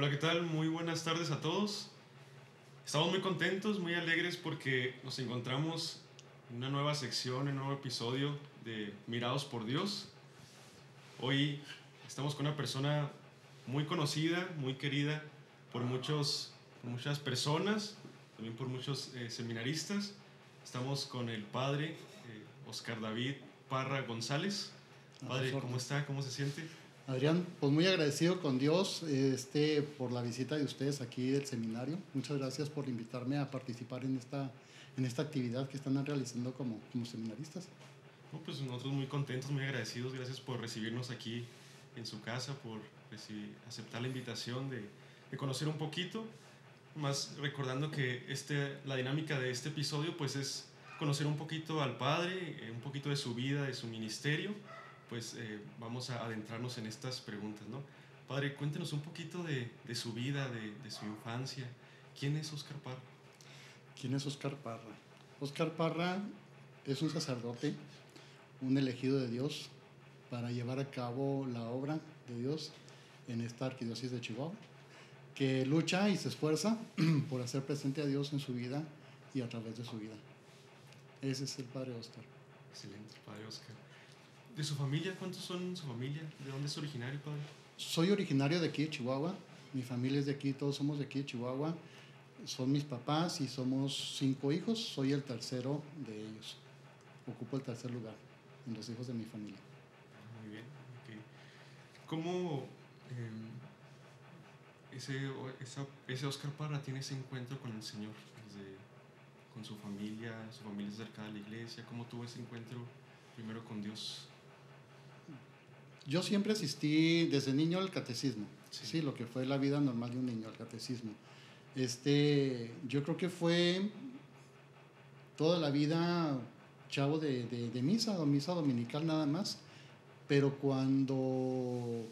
Hola, ¿qué tal? Muy buenas tardes a todos. Estamos muy contentos, muy alegres porque nos encontramos en una nueva sección, en un nuevo episodio de Mirados por Dios. Hoy estamos con una persona muy conocida, muy querida por, muchos, por muchas personas, también por muchos eh, seminaristas. Estamos con el padre eh, Oscar David Parra González. Padre, ¿cómo está? ¿Cómo se siente? Adrián, pues muy agradecido con Dios este, por la visita de ustedes aquí del seminario. Muchas gracias por invitarme a participar en esta, en esta actividad que están realizando como, como seminaristas. pues nosotros muy contentos, muy agradecidos. Gracias por recibirnos aquí en su casa, por aceptar la invitación de, de, conocer un poquito. Más recordando que este, la dinámica de este episodio pues es conocer un poquito al Padre, eh, un poquito de su vida, de su ministerio pues eh, vamos a adentrarnos en estas preguntas, ¿no? Padre, cuéntenos un poquito de, de su vida, de, de, su infancia. ¿Quién es Oscar Parra? ¿Quién es Oscar Parra? Oscar Parra es un sacerdote, un elegido de Dios para llevar a cabo la obra de Dios en esta arquidiócesis de Chihuahua, que lucha y se esfuerza por hacer presente a Dios en su vida y a través de su vida. Ese es el Padre Oscar. Excelente, Padre Oscar. ¿De su familia? ¿Cuántos son su familia? ¿De dónde es originario, padre? Soy originario de aquí de Chihuahua. Mi familia es de aquí, todos somos de aquí de Chihuahua. Son mis papás y somos cinco hijos. Soy el tercero de ellos. Ocupo el tercer lugar en los hijos de mi familia. Muy bien. ¿Cómo eh, ese, ese Oscar Parra tiene ese encuentro con el Señor? con su familia, su familia cerca de la iglesia. ¿Cómo tuvo ese encuentro primero con Dios? Yo siempre asistí desde niño al catecismo, sí. lo que fue la vida normal de un niño, al catecismo. Este, yo creo que fue toda la vida chavo de, de, de misa, o misa dominical nada más, pero cuando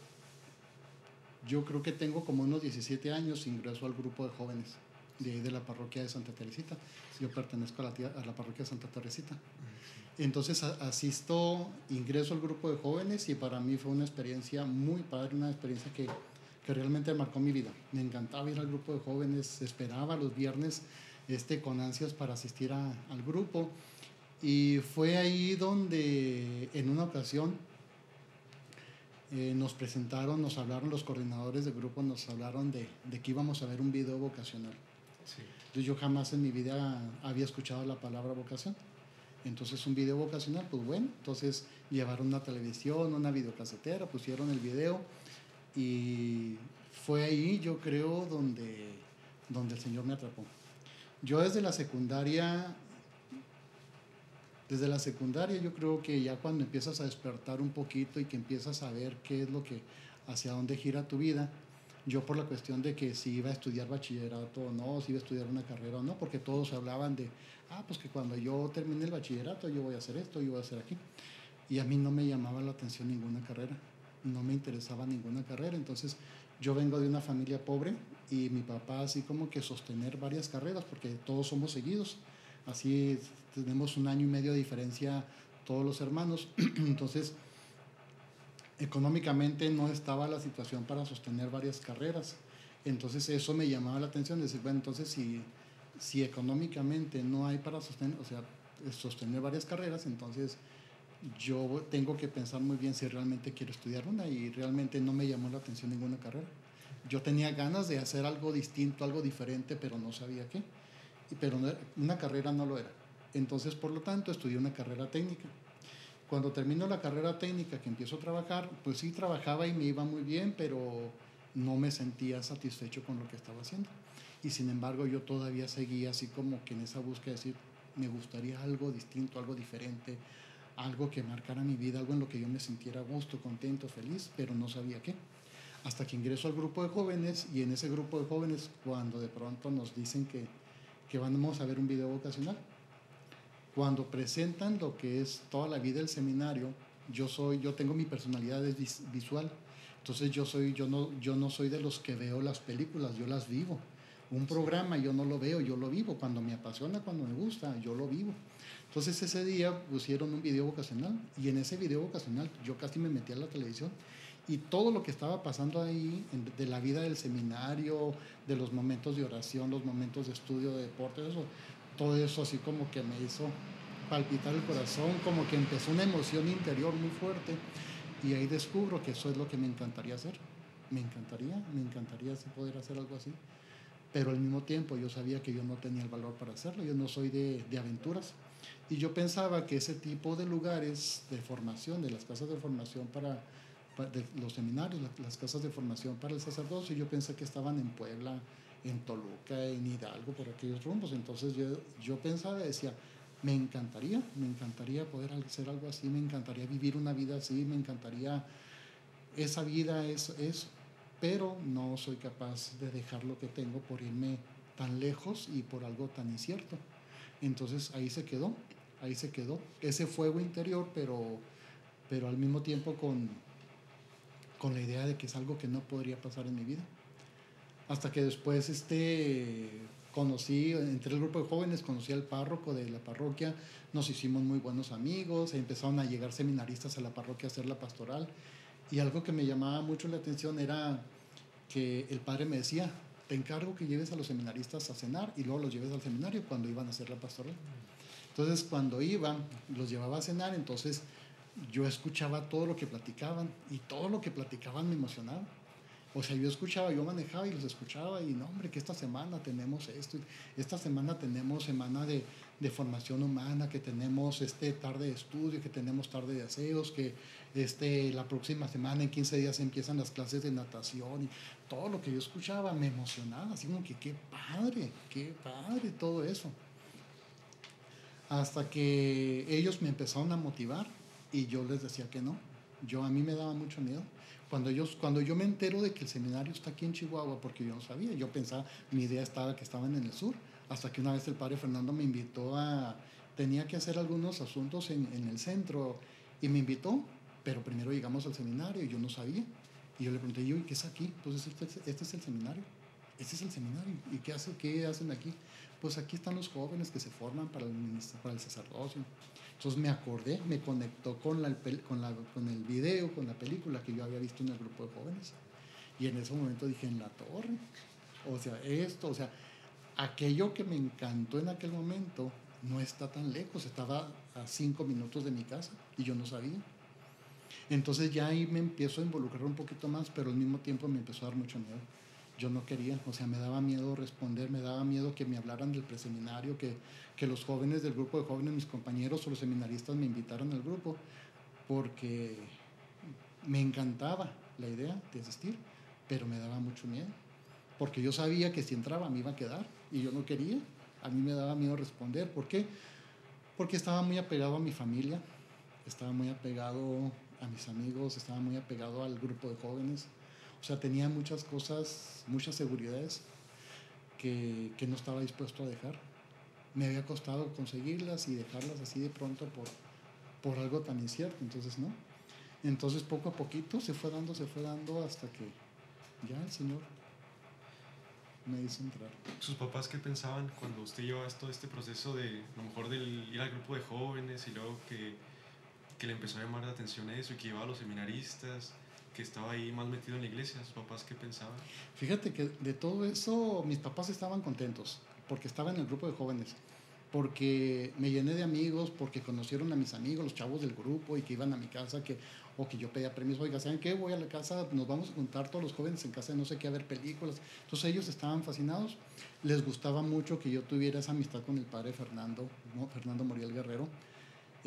yo creo que tengo como unos 17 años, ingreso al grupo de jóvenes de, de la parroquia de Santa Teresita. Yo pertenezco a la, a la parroquia de Santa Teresita. Entonces asisto, ingreso al grupo de jóvenes y para mí fue una experiencia muy padre, una experiencia que, que realmente marcó mi vida. Me encantaba ir al grupo de jóvenes, esperaba los viernes este, con ansias para asistir a, al grupo. Y fue ahí donde en una ocasión eh, nos presentaron, nos hablaron los coordinadores del grupo, nos hablaron de, de que íbamos a ver un video vocacional. Sí. Entonces yo jamás en mi vida había escuchado la palabra vocación. Entonces un video vocacional, pues bueno, entonces llevaron una televisión, una videocasetera, pusieron el video y fue ahí yo creo donde, donde el Señor me atrapó. Yo desde la secundaria, desde la secundaria yo creo que ya cuando empiezas a despertar un poquito y que empiezas a ver qué es lo que, hacia dónde gira tu vida, yo por la cuestión de que si iba a estudiar bachillerato o no, si iba a estudiar una carrera o no, porque todos hablaban de, ah, pues que cuando yo termine el bachillerato yo voy a hacer esto, yo voy a hacer aquí. Y a mí no me llamaba la atención ninguna carrera, no me interesaba ninguna carrera. Entonces yo vengo de una familia pobre y mi papá así como que sostener varias carreras, porque todos somos seguidos. Así tenemos un año y medio de diferencia todos los hermanos. Entonces económicamente no estaba la situación para sostener varias carreras. Entonces eso me llamaba la atención, decir, bueno, entonces si si económicamente no hay para sostener, o sea, sostener varias carreras, entonces yo tengo que pensar muy bien si realmente quiero estudiar una y realmente no me llamó la atención ninguna carrera. Yo tenía ganas de hacer algo distinto, algo diferente, pero no sabía qué. Pero una carrera no lo era. Entonces, por lo tanto, estudié una carrera técnica. Cuando termino la carrera técnica, que empiezo a trabajar, pues sí trabajaba y me iba muy bien, pero no me sentía satisfecho con lo que estaba haciendo y sin embargo yo todavía seguía así como que en esa búsqueda de decir, me gustaría algo distinto, algo diferente, algo que marcara mi vida, algo en lo que yo me sintiera gusto, contento, feliz, pero no sabía qué. Hasta que ingreso al grupo de jóvenes y en ese grupo de jóvenes cuando de pronto nos dicen que, que vamos a ver un video vocacional, cuando presentan lo que es toda la vida del seminario, yo soy, yo tengo mi personalidad visual, entonces yo soy, yo no, yo no soy de los que veo las películas, yo las vivo un programa yo no lo veo, yo lo vivo. Cuando me apasiona, cuando me gusta, yo lo vivo. Entonces ese día pusieron un video vocacional y en ese video vocacional yo casi me metí a la televisión Y todo lo que estaba pasando ahí, de la vida del seminario, de los momentos de oración, los momentos de estudio de deporte, eso, todo eso así como que me hizo palpitar el corazón, como que empezó una emoción interior muy fuerte. Y ahí descubro que eso es lo que me encantaría hacer. Me encantaría, me encantaría poder hacer algo así. Pero al mismo tiempo yo sabía que yo no tenía el valor para hacerlo, yo no soy de, de aventuras. Y yo pensaba que ese tipo de lugares de formación, de las casas de formación para, de los seminarios, las casas de formación para el sacerdocio, yo pensé que estaban en Puebla, en Toluca, en Hidalgo, por aquellos rumbos. Entonces yo, yo pensaba, decía, me encantaría, me encantaría poder hacer algo así, me encantaría vivir una vida así, me encantaría, esa vida es eso, pero no soy capaz de dejar lo que tengo por irme tan lejos y por algo tan incierto. Entonces ahí se quedó, ahí se quedó, ese fuego interior, pero, pero al mismo tiempo con, con la idea de que es algo que no podría pasar en mi vida. Hasta que después este, conocí, entre el grupo de jóvenes, conocí al párroco de la parroquia, nos hicimos muy buenos amigos, empezaron a llegar seminaristas a la parroquia a hacer la pastoral. Y algo que me llamaba mucho la atención era que el padre me decía, te encargo que lleves a los seminaristas a cenar y luego los lleves al seminario cuando iban a hacer la pastoral. Entonces, cuando iban, los llevaba a cenar, entonces yo escuchaba todo lo que platicaban y todo lo que platicaban me emocionaba. O sea, yo escuchaba, yo manejaba y los escuchaba y no, hombre, que esta semana tenemos esto, esta semana tenemos semana de, de formación humana, que tenemos este tarde de estudio, que tenemos tarde de aseos, que este, la próxima semana, en 15 días, empiezan las clases de natación y todo lo que yo escuchaba me emocionaba, así como que qué padre, qué padre todo eso. Hasta que ellos me empezaron a motivar y yo les decía que no. Yo a mí me daba mucho miedo. Cuando yo, cuando yo me entero de que el seminario está aquí en Chihuahua, porque yo no sabía, yo pensaba, mi idea estaba que estaban en el sur, hasta que una vez el padre Fernando me invitó a, tenía que hacer algunos asuntos en, en el centro y me invitó, pero primero llegamos al seminario y yo no sabía. Y yo le pregunté, yo, ¿y qué es aquí? Pues este, este es el seminario. Este es el seminario. ¿Y qué, hace, qué hacen aquí? Pues aquí están los jóvenes que se forman para el, para el sacerdocio. Entonces me acordé, me conectó con, la, con, la, con el video, con la película que yo había visto en el grupo de jóvenes. Y en ese momento dije, en la torre. O sea, esto, o sea, aquello que me encantó en aquel momento no está tan lejos, estaba a cinco minutos de mi casa y yo no sabía. Entonces ya ahí me empiezo a involucrar un poquito más, pero al mismo tiempo me empezó a dar mucho miedo. Yo no quería, o sea, me daba miedo responder, me daba miedo que me hablaran del preseminario, que, que los jóvenes del grupo de jóvenes, mis compañeros o los seminaristas me invitaran al grupo, porque me encantaba la idea de asistir, pero me daba mucho miedo, porque yo sabía que si entraba me iba a quedar y yo no quería, a mí me daba miedo responder, ¿por qué? Porque estaba muy apegado a mi familia, estaba muy apegado a mis amigos, estaba muy apegado al grupo de jóvenes, o sea, tenía muchas cosas, muchas seguridades que, que no estaba dispuesto a dejar me había costado conseguirlas y dejarlas así de pronto por, por algo tan incierto, entonces no. Entonces poco a poquito se fue dando, se fue dando hasta que ya el Señor me hizo entrar. ¿Sus papás qué pensaban cuando usted llevaba todo este proceso de, a lo mejor, del ir al grupo de jóvenes y luego que, que le empezó a llamar la atención eso y que llevaba a los seminaristas, que estaba ahí más metido en la iglesia? ¿Sus papás qué pensaban? Fíjate que de todo eso mis papás estaban contentos porque estaba en el grupo de jóvenes, porque me llené de amigos, porque conocieron a mis amigos, los chavos del grupo y que iban a mi casa, que, o que yo pedía premios, oiga, ¿saben qué? Voy a la casa, nos vamos a juntar todos los jóvenes en casa de no sé qué a ver películas. Entonces ellos estaban fascinados, les gustaba mucho que yo tuviera esa amistad con el padre Fernando, ¿no? Fernando Moriel Guerrero.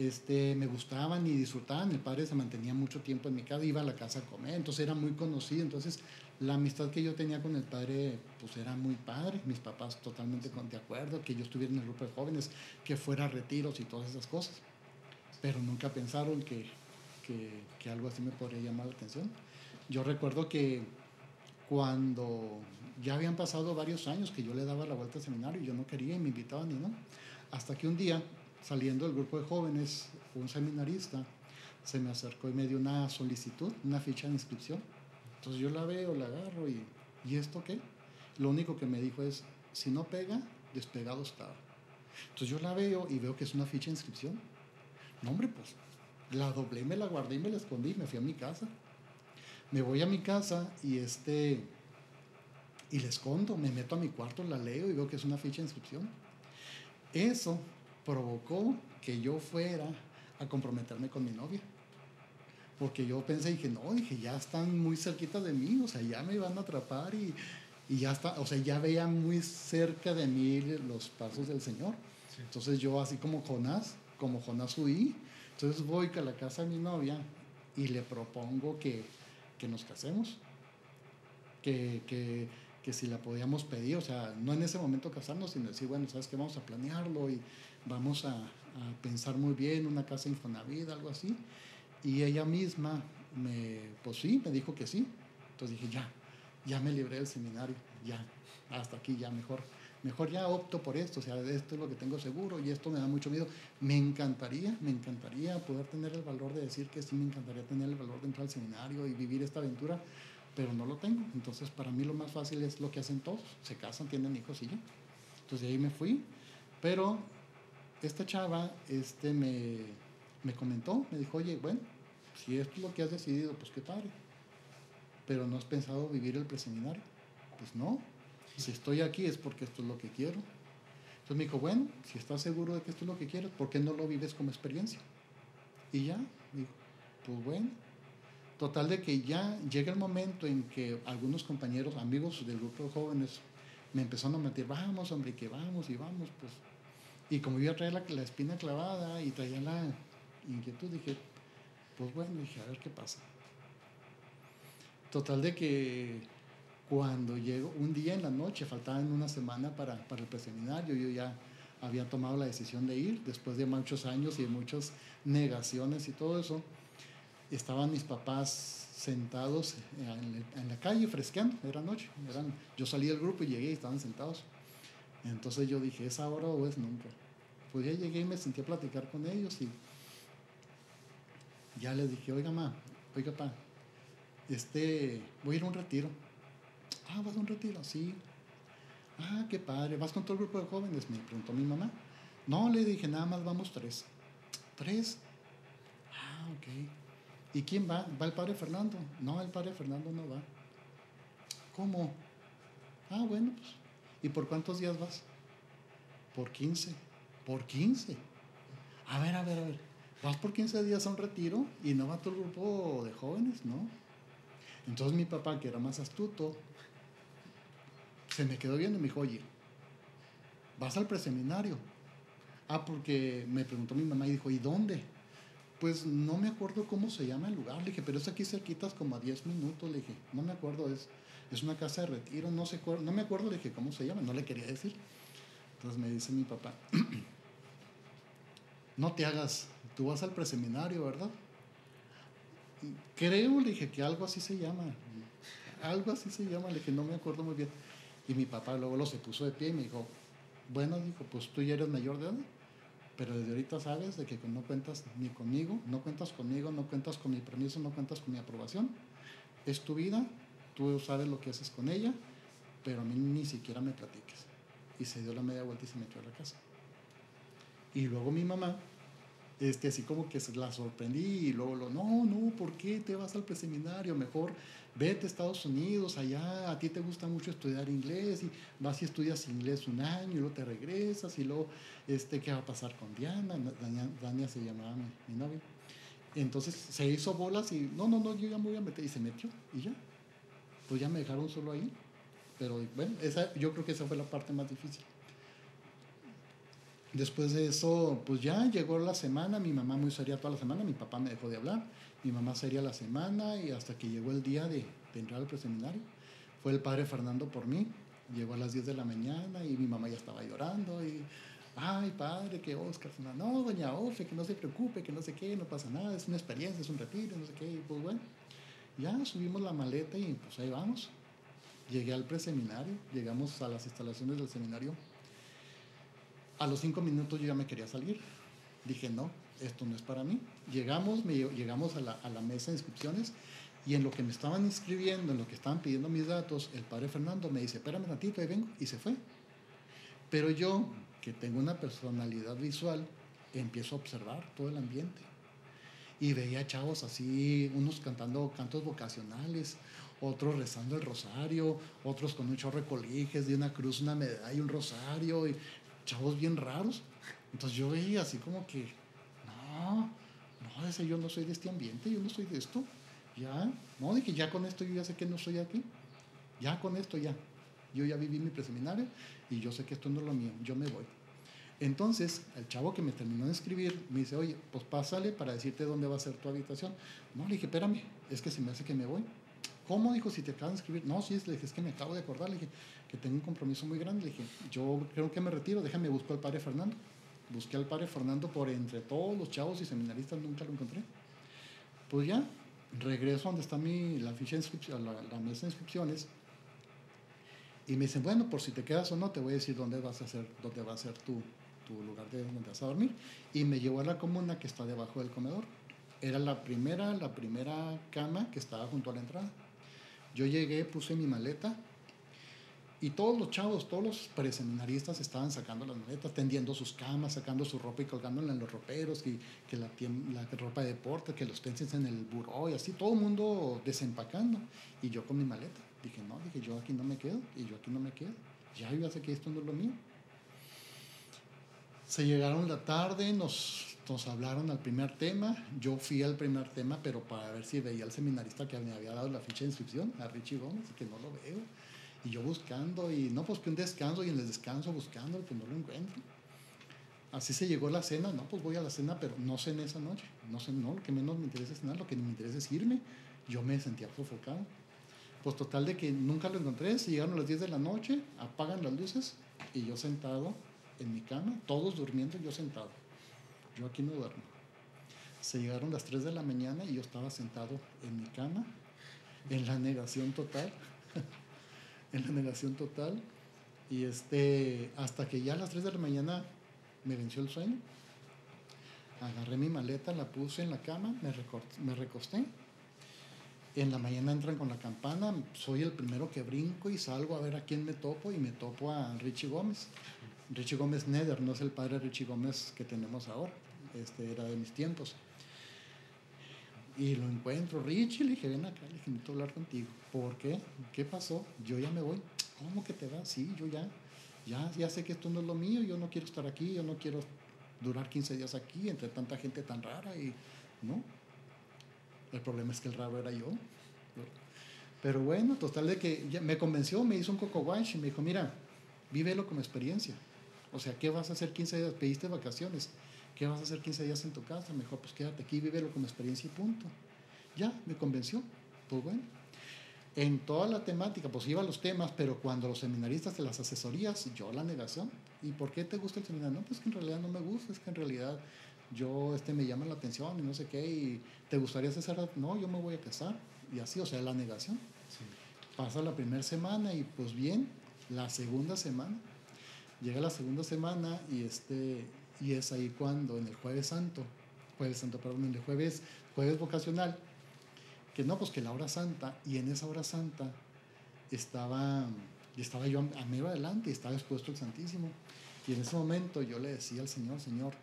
Este, me gustaban y disfrutaban. El padre se mantenía mucho tiempo en mi casa, iba a la casa a comer, entonces era muy conocido. Entonces la amistad que yo tenía con el padre pues era muy padre, mis papás totalmente de acuerdo, que yo estuviera en el grupo de jóvenes, que fuera a retiros y todas esas cosas, pero nunca pensaron que, que, que algo así me podría llamar la atención. Yo recuerdo que cuando ya habían pasado varios años que yo le daba la vuelta al seminario y yo no quería y me invitaban ni no, hasta que un día, saliendo del grupo de jóvenes, un seminarista se me acercó y me dio una solicitud, una ficha de inscripción entonces yo la veo, la agarro y, ¿y esto qué? Lo único que me dijo es, si no pega, despegado estaba. Entonces yo la veo y veo que es una ficha de inscripción. No, hombre, pues la doblé, me la guardé y me la escondí y me fui a mi casa. Me voy a mi casa y este y le escondo, me meto a mi cuarto, la leo y veo que es una ficha de inscripción. Eso provocó que yo fuera a comprometerme con mi novia. Porque yo pensé, dije, no, dije, ya están muy cerquita de mí, o sea, ya me van a atrapar y, y ya está, o sea, ya veía muy cerca de mí los pasos del Señor. Entonces yo así como Jonás, como Jonás huí, entonces voy a la casa de mi novia y le propongo que, que nos casemos, que, que, que, si la podíamos pedir, o sea, no en ese momento casarnos, sino decir, bueno, sabes que vamos a planearlo y vamos a, pensar muy bien, una casa Infonavit, algo así. Y ella misma me, pues sí, me dijo que sí. Entonces dije, ya, ya me libré del seminario, ya, hasta aquí, ya mejor. Mejor ya opto por esto, o sea, esto es lo que tengo seguro y esto me da mucho miedo. Me encantaría, me encantaría poder tener el valor de decir que sí, me encantaría tener el valor de entrar al seminario y vivir esta aventura, pero no lo tengo. Entonces, para mí lo más fácil es lo que hacen todos, se casan, tienen hijos y ya. Entonces, de ahí me fui, pero esta chava este, me, me comentó, me dijo, oye, bueno, si esto es lo que has decidido, pues qué padre. Pero no has pensado vivir el preseminario. Pues no. Si estoy aquí es porque esto es lo que quiero. Entonces me dijo, bueno, si estás seguro de que esto es lo que quieres, ¿por qué no lo vives como experiencia? Y ya, dijo, pues bueno. Total de que ya llega el momento en que algunos compañeros, amigos del grupo de jóvenes, me empezaron a meter, vamos, hombre, que vamos y vamos, pues. Y como yo traía la, la espina clavada y traía la inquietud, dije, pues bueno, dije, a ver qué pasa. Total de que cuando llego, un día en la noche, faltaban una semana para, para el preseminario, yo ya había tomado la decisión de ir, después de muchos años y de muchas negaciones y todo eso, estaban mis papás sentados en, la calle fresqueando, era noche, eran, yo salí del grupo y llegué y estaban sentados. Entonces yo dije, ¿es ahora o es nunca? Pues ya llegué y me senté a platicar con ellos y ya les dije, oiga, ma, oiga, pa, este, voy a ir a un retiro. Ah, vas a un retiro, sí. Ah, qué padre, ¿vas con todo el grupo de jóvenes? Me preguntó mi mamá. No, le dije, nada más vamos tres. ¿Tres? Ah, ok. ¿Y quién va? ¿Va el padre Fernando? No, el padre Fernando no va. ¿Cómo? Ah, bueno, pues. ¿Y por cuántos días vas? Por 15. ¿Por 15? A ver, a ver, a ver vas por 15 días a un retiro y no va el grupo de jóvenes, ¿no? Entonces mi papá, que era más astuto, se me quedó viendo y me dijo, oye, ¿vas al preseminario? Ah, porque me preguntó mi mamá y dijo, ¿y dónde? Pues no me acuerdo cómo se llama el lugar. Le dije, pero es aquí cerquitas como a 10 minutos. Le dije, no me acuerdo, es, es una casa de retiro, no, sé, no me acuerdo. Le dije, ¿cómo se llama? No le quería decir. Entonces me dice mi papá, no te hagas tú vas al preseminario, ¿verdad? Creo, le dije que algo así se llama. Algo así se llama, le dije, no me acuerdo muy bien. Y mi papá luego lo se puso de pie y me dijo, bueno, dijo, pues tú ya eres mayor de edad, pero desde ahorita sabes de que no cuentas ni conmigo, no cuentas conmigo, no cuentas con mi permiso, no cuentas con mi aprobación. Es tu vida, tú sabes lo que haces con ella, pero a mí ni siquiera me platiques. Y se dio la media vuelta y se metió a la casa. Y luego mi mamá este, así como que la sorprendí y luego, lo, no, no, ¿por qué te vas al preseminario? Mejor vete a Estados Unidos, allá a ti te gusta mucho estudiar inglés y vas y estudias inglés un año y luego te regresas y luego, este, ¿qué va a pasar con Diana? Dania, se llamaba mi, novia. Entonces se hizo bolas y, no, no, no, yo ya me voy a meter y se metió y ya. Pues ya me dejaron solo ahí. Pero bueno, esa, yo creo que esa fue la parte más difícil. Después de eso, pues ya llegó la semana, mi mamá muy seria toda la semana, mi papá me dejó de hablar, mi mamá seria la semana y hasta que llegó el día de, entrar al preseminario, fue el padre Fernando por mí, llegó a las 10 de la mañana y mi mamá ya estaba llorando y, ay padre, que Oscar, no, doña Ofe, que no se preocupe, que no sé qué, no pasa nada, es una experiencia, es un retiro, no sé qué, y pues bueno, ya subimos la maleta y pues ahí vamos. Llegué al preseminario, llegamos a las instalaciones del seminario a los cinco minutos yo ya me quería salir. Dije, no, esto no es para mí. Llegamos, me, llegamos a la, a la mesa de inscripciones y en lo que me estaban inscribiendo, en lo que estaban pidiendo mis datos, el padre Fernando me dice, espérame un ratito, ahí vengo, y se fue. Pero yo, que tengo una personalidad visual, empiezo a observar todo el ambiente. y veía chavos así, unos cantando cantos vocacionales, otros rezando el rosario, otros con un chorro de de una cruz, una medalla, un rosario, y chavos bien raros. Entonces yo veía así como que, no, no, ese yo no soy de este ambiente, yo no soy de esto. Ya, no, dije, ya con esto yo ya sé que no soy aquí. Ya con esto ya. Yo ya viví mi preseminario y yo sé que esto no es lo mío, yo me voy. Entonces, el chavo que me terminó de escribir me dice, oye, pues pásale para decirte dónde va a ser tu habitación. No, le dije, espérame, es que se me hace que me voy. ¿Cómo? Dijo, si te acaban de escribir. No, sí, le dije, es que me acabo de acordar. Le dije, que tengo un compromiso muy grande. Le dije, yo creo que me retiro, déjame buscar al padre Fernando. Busqué al padre Fernando por entre todos los chavos y seminaristas, nunca lo encontré. Pues ya, regreso donde está mi, la ficha la, la mesa de inscripciones. Y me dicen, bueno, por si te quedas o no, te voy a decir dónde vas a hacer, dónde va a ser tu, tu lugar de donde vas a dormir. Y me llevó a la comuna que está debajo del comedor. Era la primera, la primera cama que estaba junto a la entrada. Yo llegué, puse mi maleta y todos los chavos, todos los preseminaristas estaban sacando las maletas, tendiendo sus camas, sacando su ropa y colgándola en los roperos, que, que la, la, ropa de deporte, que los penses en el buró y así, todo el mundo desempacando. Y yo con mi maleta. Dije, no, dije, yo aquí no me quedo y yo aquí no me quedo. Ya yo sé que esto no es lo mío. Se llegaron la tarde, nos nos hablaron al primer tema, yo fui al primer tema, pero para ver si veía al seminarista que me había dado la ficha de inscripción, a Richie Gómez, y que no lo veo. Y yo buscando, y no, pues que un descanso, y en el descanso buscando, pues no lo encuentro. Así se llegó la cena, no, pues voy a la cena, pero no cené esa noche. No sé, no, lo que menos me interesa es cenar, lo que me interesa es irme. Yo me sentía sofocado. Pues total de que nunca lo encontré, se llegaron a las 10 de la noche, apagan las luces, y yo sentado en mi cama, todos durmiendo, yo sentado yo aquí no duermo. Se llegaron las 3 de la mañana y yo estaba sentado en mi cama, en la negación total, en la negación total, y este, hasta que ya a las 3 de la mañana me venció el sueño, agarré mi maleta, la puse en la cama, me, me recosté, en la mañana entran con la campana, soy el primero que brinco y salgo a ver a quién me topo y me topo a Richie Gómez. Richie Gómez Neder, no es el padre Richie Gómez que tenemos ahora, este era de mis tiempos. Y lo encuentro, Richie, le dije, ven acá, le dije, necesito hablar contigo. ¿Por qué? ¿Qué pasó? Yo ya me voy. ¿Cómo que te vas? Sí, yo ya, ya, ya sé que esto no es lo mío, yo no quiero estar aquí, yo no quiero durar 15 días aquí entre tanta gente tan rara y, ¿no? El problema es que el raro era yo. Pero bueno, total de que me convenció, me hizo un coco wash y me dijo, mira, vívelo como experiencia. O sea, ¿qué vas a hacer 15 días? Pediste vacaciones. ¿Qué vas a hacer 15 días en tu casa? Mejor pues quédate aquí, vívelo como experiencia y punto. Ya, me convenció. Pues bueno. En toda la temática, pues iba a los temas, pero cuando los seminaristas de las asesorías, yo la negación. ¿Y por qué te gusta el seminario? No, pues que en realidad no me gusta, es que en realidad yo este me llama la atención y no sé qué, y te gustaría hacer, no, yo me voy a casar, y así, o sea, la negación. Pasa la primera semana y pues bien, la segunda semana, llega la segunda semana y, este, y es ahí cuando en el jueves santo, jueves santo, perdón, en el jueves, jueves vocacional, que no, pues que la hora santa, y en esa hora santa estaba, estaba yo a medio adelante y estaba expuesto el Santísimo. Y en ese momento yo le decía al Señor, Señor,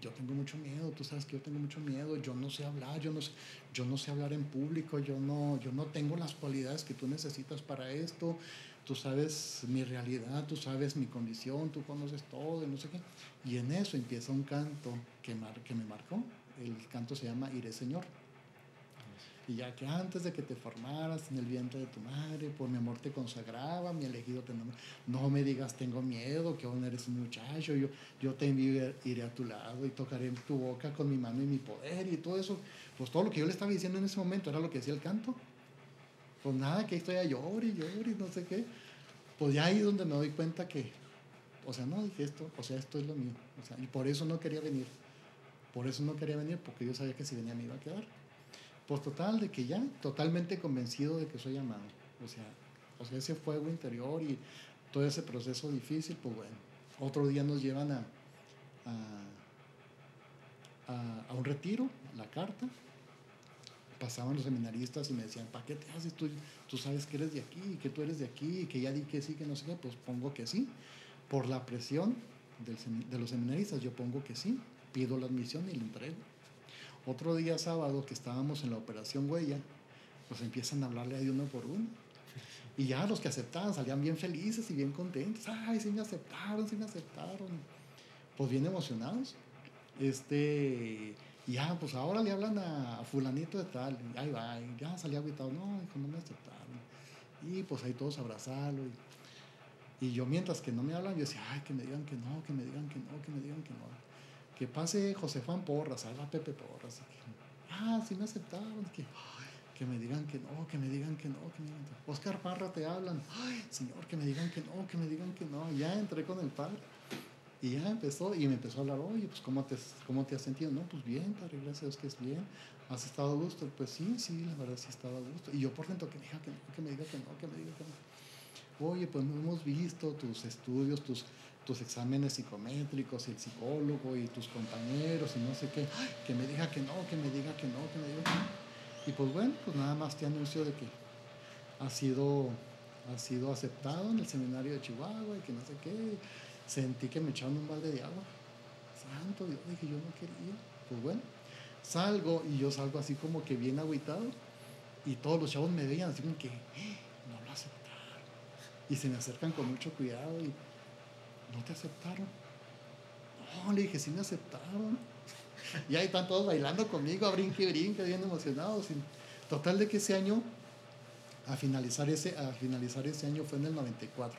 yo tengo mucho miedo, tú sabes que yo tengo mucho miedo, yo no sé hablar, yo no sé, yo no sé hablar en público, yo no, yo no tengo las cualidades que tú necesitas para esto, tú sabes mi realidad, tú sabes mi condición, tú conoces todo y no sé qué. Y en eso empieza un canto que, me marcó, el canto se llama Iré Señor. Y ya que antes de que te formaras en el vientre de tu madre, por mi amor te consagraba, mi elegido te No me digas tengo miedo, que aún eres un muchacho, yo, yo te iré a tu lado y tocaré tu boca con mi mano y mi poder y todo eso. Pues todo lo que yo le estaba diciendo en ese momento era lo que decía el canto. Pues nada, que estoy a llorar y llorar y no sé qué. Pues ya ahí es donde me doy cuenta que, o sea, no dije esto, o sea, esto es lo mío. O sea, y por eso no quería venir. Por eso no quería venir, porque yo sabía que si venía me iba a quedar. Pues total, de que ya, totalmente convencido de que soy amado. O sea, o sea, ese fuego interior y todo ese proceso difícil, pues bueno. Otro día nos llevan a, a, a, un retiro, la carta. Pasaban los seminaristas y me decían, ¿para qué te haces? Tú, tú sabes que eres de aquí, que tú eres de aquí, que ya di que sí, que no sé qué. Pues pongo que sí. Por la presión del, de los seminaristas, yo pongo que sí. Pido la admisión y la entrego. Otro día sábado que estábamos en la operación Huella, pues empiezan a hablarle de uno por uno. Y ya los que aceptaban salían bien felices y bien contentos. Ay, sí me aceptaron, sí me aceptaron. Pues bien emocionados. Este, ya, pues ahora le hablan a, fulanito de tal. Y ahí va, y ya salía aguitado. No, dijo, no me aceptaron. Y pues ahí todos abrazarlo. Y, y, yo mientras que no me hablan, yo decía, ay, que me digan que no, que me digan que no, que me digan que no. Que pase José Juan Porras, salga Pepe Porras. ah, sí me aceptaron. Que, que me digan que no, que me digan que no, que me digan que no. Oscar Parra te hablan, ay, señor, que me digan que no, que me digan que no. ya entré con el padre. Y ya empezó, y me empezó a hablar, oye, pues, ¿cómo te, cómo te has sentido? No, pues bien, padre, gracias a Dios que es bien. ¿Has estado a gusto? Pues sí, sí, la verdad sí he estado a gusto. Y yo por dentro, que me diga que no, que me diga que no, que me diga que no. Oye, pues no hemos visto tus estudios, tus, tus exámenes psicométricos y el psicólogo y tus compañeros y no sé qué. que me diga que no, que me diga que no, que me diga que no. Y pues bueno, pues nada más te anuncio de que ha sido, ha sido aceptado en el seminario de Chihuahua y que no sé qué. Sentí que me echaron un balde de agua. Santo Dios, dije yo no quería. Pues bueno, salgo y yo salgo así como que bien agüitado. Y todos los chavos me veían así como que eh, no lo aceptaron. Y se me acercan con mucho cuidado y no te aceptaron. No, le dije, sí me aceptaron. Y ahí están todos bailando conmigo, a brinque brinque, bien emocionados. total de que ese año, a finalizar ese, a finalizar ese año fue en el 94.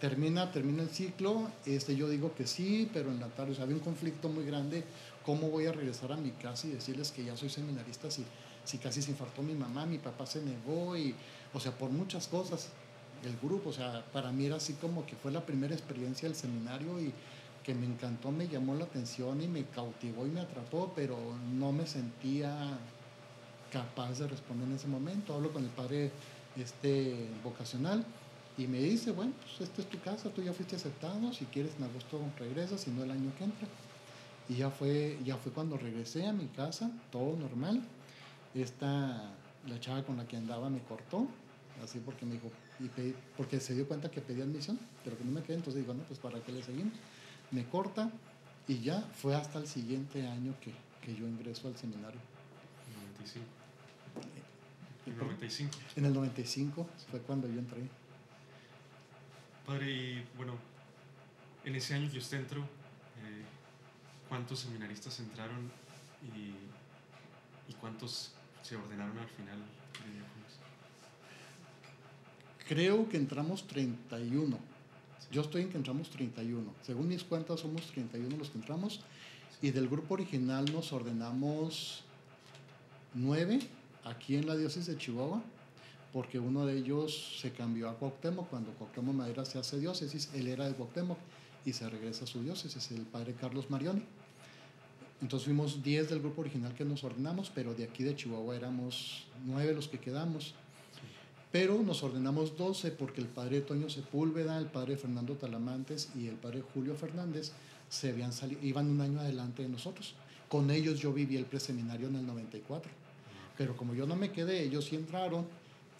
Termina, termina el ciclo, este, yo digo que sí, pero en la tarde, había un conflicto muy grande, ¿cómo voy a regresar a mi casa y decirles que ya soy seminarista si, si casi se infartó mi mamá, mi papá se negó y, o sea, por muchas cosas, el grupo, o sea, para mí era así como que fue la primera experiencia del seminario y que me encantó, me llamó la atención y me cautivó y me atrapó, pero no me sentía capaz de responder en ese momento. Hablo con el padre este, vocacional y me dice, bueno, pues esta es tu casa, tú ya fuiste aceptado, si quieres en agosto regresas, si no el año que entra. Y ya fue, ya fue cuando regresé a mi casa, todo normal. Esta, la chava con la que andaba me cortó, así porque me dijo, y porque se dio cuenta que pedía admisión, pero que no me quedé, entonces digo, no, pues para qué le seguimos me corta y ya fue hasta el siguiente año que, que yo ingreso al seminario. 95. ¿En 95? En el 95 fue cuando yo entré. Padre, y bueno, en ese año que usted entró, eh, ¿cuántos seminaristas entraron y, y, cuántos se ordenaron al final Creo que entramos 31 yo estoy en que entramos 31. Según mis cuentas, somos 31 los que entramos. Y del grupo original nos ordenamos 9 aquí en la diócesis de Chihuahua, porque uno de ellos se cambió a Cuauhtémoc. Cuando Cuauhtémoc Madera se hace diócesis, él era de Cuauhtémoc y se regresa a su diócesis, el padre Carlos Marioni. Entonces fuimos 10 del grupo original que nos ordenamos, pero de aquí de Chihuahua éramos 9 los que quedamos. Pero nos ordenamos 12 porque el padre Toño Sepúlveda, el padre Fernando Talamantes y el padre Julio Fernández se habían salido, iban un año adelante de nosotros. Con ellos yo viví el preseminario en el 94. Pero como yo no me quedé, ellos sí entraron,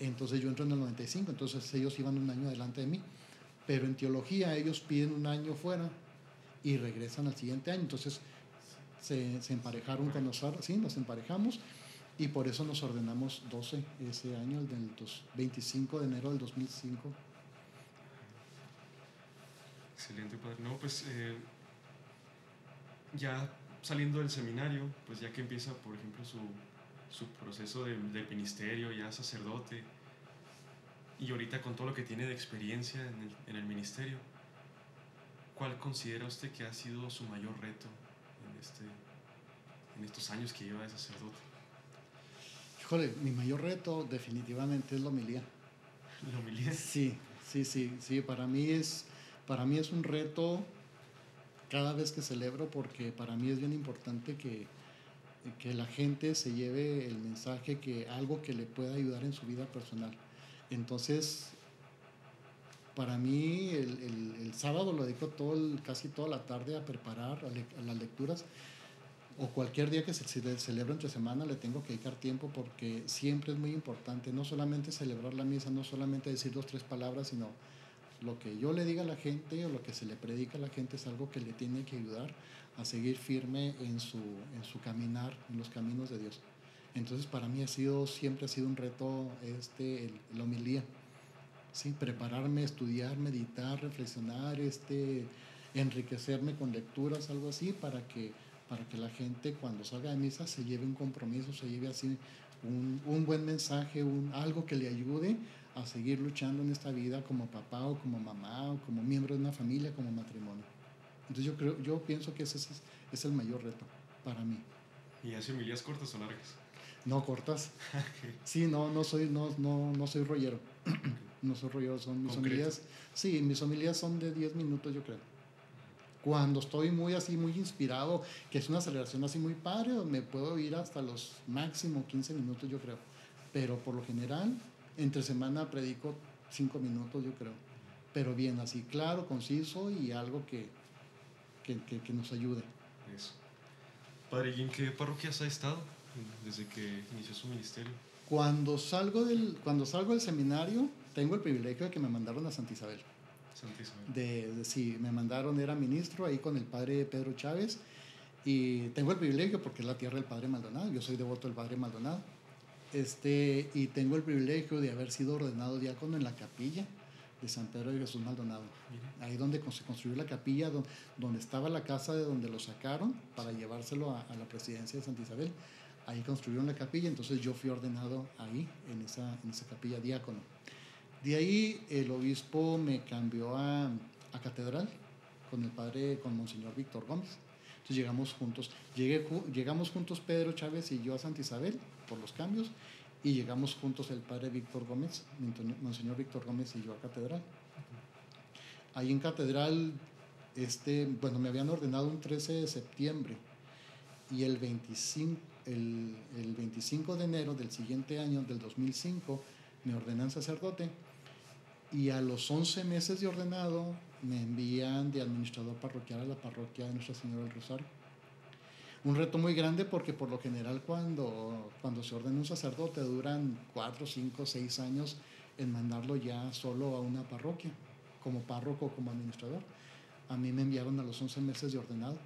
entonces yo entro en el 95, entonces ellos iban un año adelante de mí. Pero en teología ellos piden un año fuera y regresan al siguiente año. Entonces se, se emparejaron con nosotros, sí, nos emparejamos y por eso nos ordenamos 12 ese año, el del 25 de enero del 2005. Excelente, padre. No, pues eh, ya saliendo del seminario, pues ya que empieza, por ejemplo, su, su proceso de, ministerio, ya sacerdote, y ahorita con todo lo que tiene de experiencia en el, en el ministerio, ¿cuál considera usted que ha sido su mayor reto en, este, en estos años que lleva de sacerdote? Híjole, mi mayor reto definitivamente es la homilía. ¿La homilía? Sí, sí, sí, sí, para mí es, para mí es un reto cada vez que celebro porque para mí es bien importante que, que la gente se lleve el mensaje que algo que le pueda ayudar en su vida personal. Entonces, para mí el, el, sábado lo dedico todo casi toda la tarde a preparar las lecturas o cualquier día que se celebre entre semana le tengo que dedicar tiempo porque siempre es muy importante no solamente celebrar la misa, no solamente decir dos, tres palabras, sino Lo que yo le diga a la gente o lo que se le predica a la gente es algo que le tiene que ayudar a seguir firme en su, en su caminar, en los caminos de Dios. Entonces para mí ha sido, siempre ha sido un reto este, la homilía. ¿sí? Prepararme, estudiar, meditar, reflexionar, este, enriquecerme con lecturas, algo así, para que, para que la gente cuando salga de misa se lleve un compromiso, se lleve así un, un buen mensaje, un, algo que le ayude a seguir luchando en esta vida como papá o como mamá o como miembro de una familia, como matrimonio. Entonces yo, creo, yo pienso que ese es, es el mayor reto para mí. ¿Y hace homilías cortas o largas? No, cortas. Sí, no, no soy, no, no, no soy rollero. no soy rollero, son mis homilías. Sí, mis homilías son de 10 minutos, yo creo. Cuando estoy muy así, muy inspirado, que es una aceleración así muy padre, me puedo ir hasta los máximo 15 minutos, yo creo. Pero por lo general, entre semana predico 5 minutos, yo creo. Pero bien, así claro, conciso y algo que, que, que, nos ayude. Eso. Padre, ¿y en qué parroquias ha estado desde que inició su ministerio? Cuando salgo del, cuando salgo del seminario, tengo el privilegio de que me mandaron a Santa Isabel. De, de, sí, me mandaron, era ministro ahí con el padre Pedro Chávez y tengo el privilegio porque es la tierra del padre Maldonado, yo soy devoto del padre Maldonado, este, y tengo el privilegio de haber sido ordenado diácono en la capilla de San Pedro de Jesús Maldonado, ahí donde se construyó la capilla, donde, estaba la casa de donde lo sacaron para llevárselo a, a la presidencia de Santa Isabel, ahí construyeron la capilla, entonces yo fui ordenado ahí, en esa, en esa capilla diácono. De ahí el obispo me cambió a, a catedral con el padre, con Monseñor Víctor Gómez. Entonces llegamos juntos, llegué, llegamos juntos Pedro Chávez y yo a Santa Isabel por los cambios y llegamos juntos el padre Víctor Gómez, Monseñor Víctor Gómez y yo a catedral. Ahí en catedral, este, bueno, me habían ordenado un 13 de septiembre y el 25, el, el 25 de enero del siguiente año, del 2005, me ordenan sacerdote y a los 11 meses de ordenado me envían de administrador parroquial a la parroquia de Nuestra Señora del Rosario. Un reto muy grande porque por lo general cuando, cuando se ordena un sacerdote duran 4, 5, 6 años en mandarlo ya solo a una parroquia, como párroco o como administrador. A mí me enviaron a los 11 meses de ordenado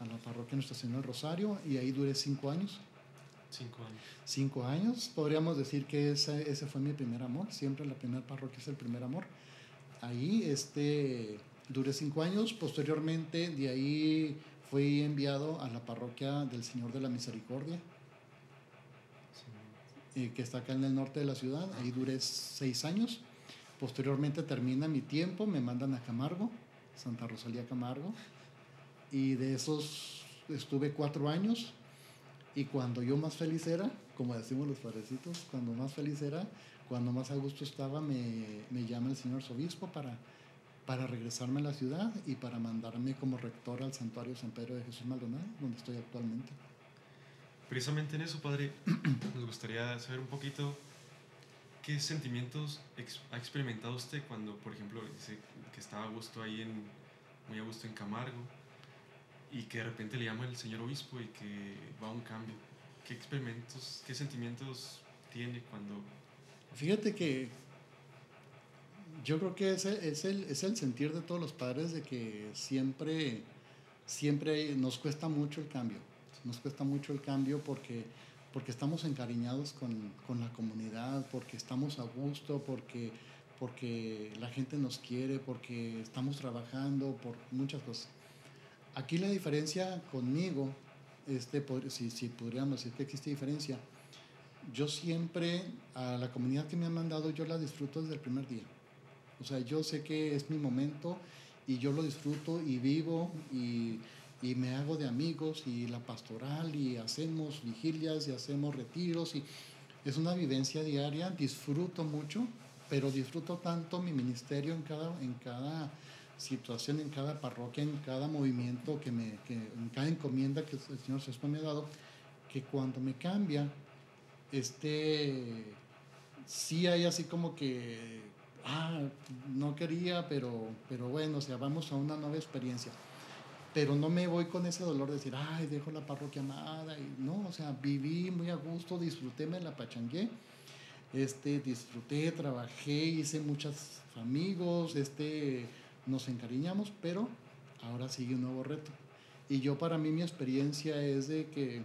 a la parroquia Nuestra Señora del Rosario y ahí duré 5 años. Cinco años. Cinco años. Podríamos decir que ese, ese fue mi primer amor. Siempre la primera parroquia es el primer amor. Ahí este, duré cinco años. Posteriormente, de ahí fui enviado a la parroquia del Señor de la Misericordia, eh, que está acá en el norte de la ciudad. Ahí duré seis años. Posteriormente termina mi tiempo, me mandan a Camargo, Santa Rosalía Camargo. Y de esos estuve cuatro años y cuando yo más feliz era, como decimos los padrecitos, cuando más feliz era, cuando más a gusto estaba, me, me llama el señor obispo para, para regresarme a la ciudad y para mandarme como rector al santuario San Pedro de Jesús Maldonado, donde estoy actualmente. Precisamente en eso, padre, nos gustaría saber un poquito qué sentimientos ha experimentado usted cuando, por ejemplo, dice que estaba a gusto ahí en, muy a gusto en Camargo, y que de repente le llama el señor obispo y que va a un cambio. ¿Qué experimentos, qué sentimientos tiene cuando... Fíjate que yo creo que es el, es el, es el sentir de todos los padres de que siempre, siempre nos cuesta mucho el cambio. Nos cuesta mucho el cambio porque, porque estamos encariñados con, con la comunidad, porque estamos a gusto, porque, porque la gente nos quiere, porque estamos trabajando, por muchas cosas. Aquí la diferencia conmigo, este, si, si podríamos decir que existe diferencia, yo siempre a la comunidad que me han mandado yo la disfruto desde el primer día. O sea, yo sé que es mi momento y yo lo disfruto y vivo y, y me hago de amigos y la pastoral y hacemos vigilias y hacemos retiros y es una vivencia diaria, disfruto mucho, pero disfruto tanto mi ministerio en cada, en cada situación en cada parroquia, en cada movimiento, que me, que, en cada encomienda que el Señor se me ha dado, que cuando me cambia, este, sí hay así como que, ah, no quería, pero, pero bueno, o sea, vamos a una nueva experiencia. Pero no me voy con ese dolor de decir, ay, dejo la parroquia amada. Y no, o sea, viví muy a gusto, disfruté, me la pachangué. este, disfruté, trabajé, hice muchos amigos, este, nos encariñamos, pero ahora sigue un nuevo reto. Y yo para mí mi experiencia es de que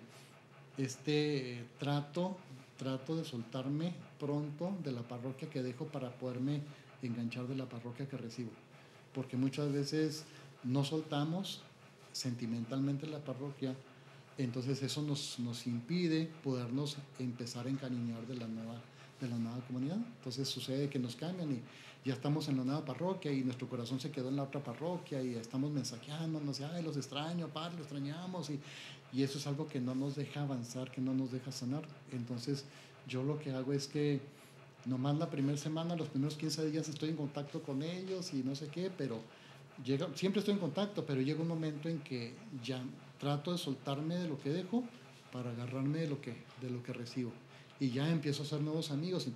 este, trato, trato de soltarme pronto de la parroquia que dejo para poderme enganchar de la parroquia que recibo. Porque muchas veces no soltamos sentimentalmente la parroquia, entonces eso nos, nos impide podernos empezar a encariñar de la nueva de la nueva comunidad. Entonces sucede que nos cambian y ya estamos en la nueva parroquia y nuestro corazón se quedó en la otra parroquia y estamos mensajeando, no sé, ay, los extraño, padre, los extrañamos y, y eso es algo que no nos deja avanzar, que no nos deja sanar. Entonces yo lo que hago es que nomás la primera semana, los primeros 15 días estoy en contacto con ellos y no sé qué, pero llega, siempre estoy en contacto, pero llega un momento en que ya trato de soltarme de lo que dejo para agarrarme de lo que, de lo que recibo y ya empiezo a hacer nuevos amigos.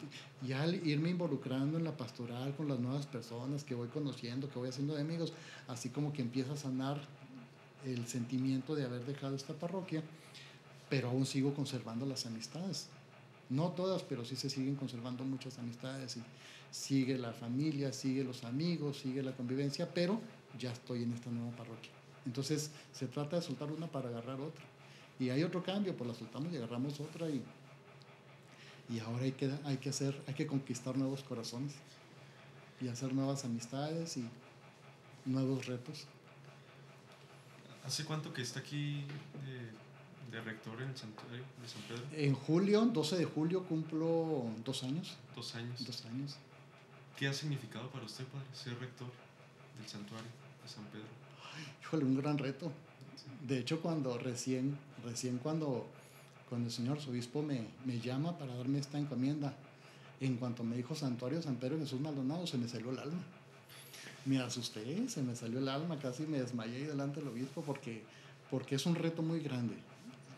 Y al irme involucrando en la pastoral con las nuevas personas que voy conociendo, que voy haciendo de amigos, así como que empieza a sanar el sentimiento de haber dejado esta parroquia, pero aún sigo conservando las amistades. No todas, pero sí se siguen conservando muchas amistades y sigue la familia, sigue los amigos, sigue la convivencia, pero ya estoy en esta nueva parroquia. Entonces se trata de soltar una para agarrar otra. Y hay otro cambio, pues la soltamos y agarramos otra y y ahora hay que, hay que hacer, hay que conquistar nuevos corazones y hacer nuevas amistades y nuevos retos. ¿Hace cuánto que está aquí de, rector en Santuario de San Pedro? En julio, 12 de julio, cumplo dos años. Dos años. Dos años. ¿Qué ha significado para usted, padre, ser rector del Santuario de San Pedro? híjole, un gran reto. De hecho, cuando recién, recién cuando cuando el señor obispo me, me llama para darme esta encomienda, en cuanto me dijo Santuario San Pedro Jesús Maldonado, se me salió el alma. Me asusté, se me salió el alma, casi me desmayé delante del obispo porque, porque es un reto muy grande.